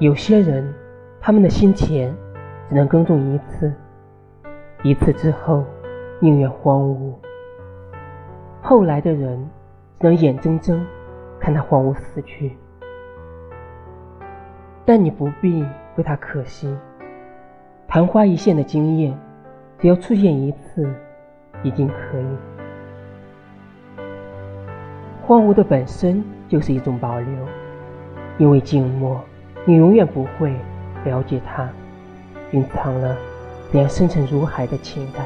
有些人，他们的心田只能耕种一次，一次之后宁愿荒芜。后来的人只能眼睁睁看它荒芜死去。但你不必为它可惜，昙花一现的经验，只要出现一次，已经可以。荒芜的本身就是一种保留，因为静默。你永远不会了解他，蕴藏了连深沉如海的情感。